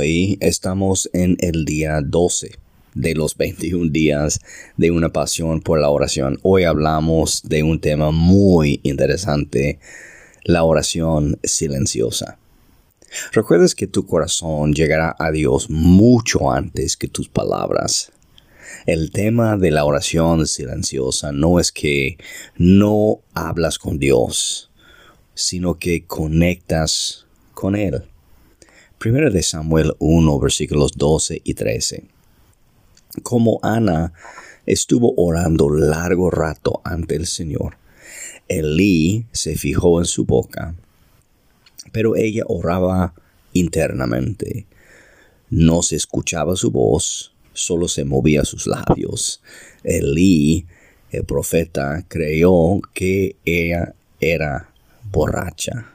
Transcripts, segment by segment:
Hoy estamos en el día 12 de los 21 días de una pasión por la oración. Hoy hablamos de un tema muy interesante, la oración silenciosa. Recuerdes que tu corazón llegará a Dios mucho antes que tus palabras. El tema de la oración silenciosa no es que no hablas con Dios, sino que conectas con Él. Primero de Samuel 1, versículos 12 y 13. Como Ana estuvo orando largo rato ante el Señor, Elí se fijó en su boca, pero ella oraba internamente. No se escuchaba su voz, solo se movía sus labios. Elí, el profeta, creyó que ella era borracha.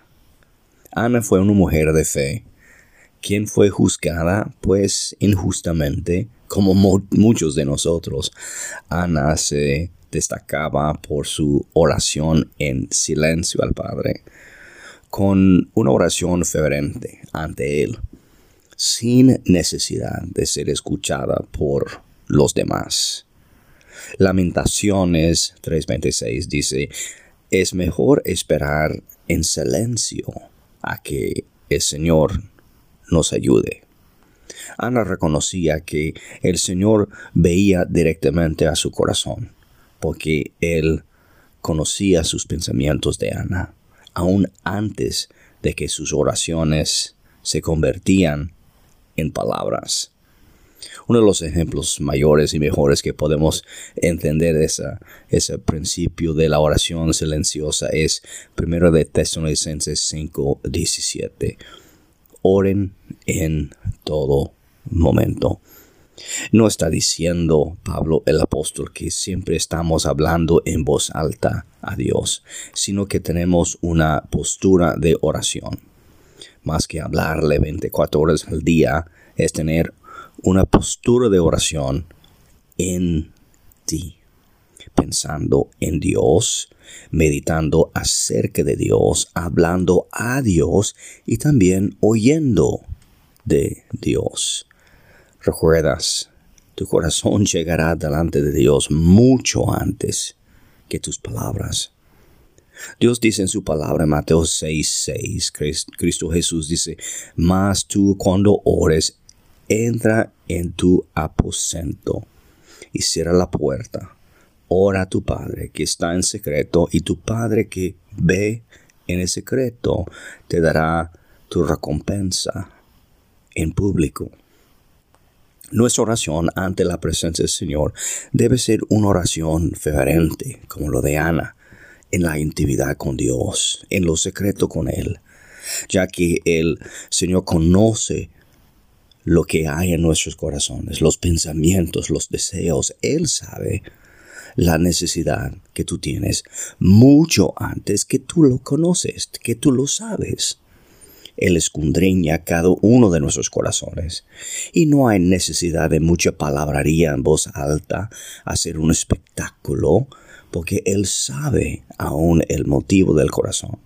Ana fue una mujer de fe quien fue juzgada pues injustamente, como muchos de nosotros. Ana se destacaba por su oración en silencio al Padre, con una oración fervente ante Él, sin necesidad de ser escuchada por los demás. Lamentaciones 3:26 dice, es mejor esperar en silencio a que el Señor nos ayude. Ana reconocía que el Señor veía directamente a su corazón, porque Él conocía sus pensamientos de Ana, aún antes de que sus oraciones se convertían en palabras. Uno de los ejemplos mayores y mejores que podemos entender esa, ese principio de la oración silenciosa es 1 de Tesalonicenses 5, 17 oren en todo momento. No está diciendo Pablo el apóstol que siempre estamos hablando en voz alta a Dios, sino que tenemos una postura de oración. Más que hablarle 24 horas al día, es tener una postura de oración en ti pensando en Dios, meditando acerca de Dios, hablando a Dios y también oyendo de Dios. Recuerdas, tu corazón llegará delante de Dios mucho antes que tus palabras. Dios dice en su palabra en Mateo 6:6, Cristo Jesús dice, mas tú cuando ores, entra en tu aposento y cierra la puerta ora a tu Padre que está en secreto y tu Padre que ve en el secreto te dará tu recompensa en público. Nuestra oración ante la presencia del Señor debe ser una oración ferviente, como lo de Ana, en la intimidad con Dios, en lo secreto con Él, ya que el Señor conoce lo que hay en nuestros corazones, los pensamientos, los deseos. Él sabe la necesidad que tú tienes mucho antes que tú lo conoces, que tú lo sabes. Él escudriña cada uno de nuestros corazones. Y no hay necesidad de mucha palabrería en voz alta, hacer un espectáculo, porque Él sabe aún el motivo del corazón.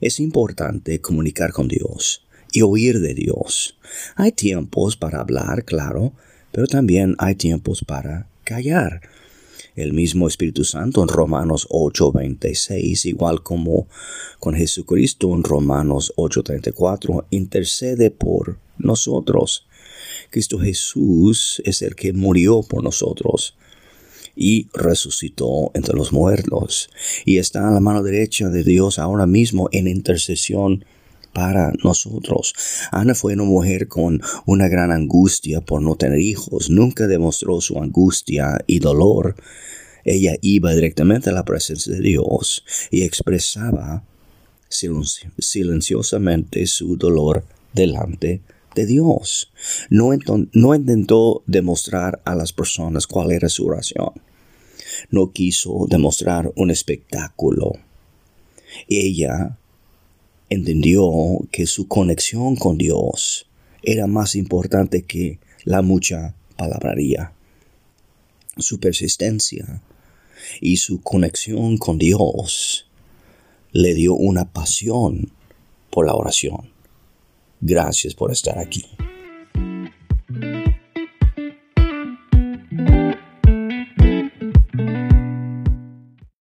Es importante comunicar con Dios y oír de Dios. Hay tiempos para hablar, claro, pero también hay tiempos para callar el mismo Espíritu Santo en Romanos 8:26, igual como con Jesucristo en Romanos 8:34, intercede por nosotros. Cristo Jesús es el que murió por nosotros y resucitó entre los muertos y está a la mano derecha de Dios ahora mismo en intercesión para nosotros. Ana fue una mujer con una gran angustia por no tener hijos. Nunca demostró su angustia y dolor. Ella iba directamente a la presencia de Dios y expresaba silenciosamente su dolor delante de Dios. No, no intentó demostrar a las personas cuál era su oración. No quiso demostrar un espectáculo. Ella entendió que su conexión con Dios era más importante que la mucha palabrería. Su persistencia y su conexión con Dios le dio una pasión por la oración. Gracias por estar aquí.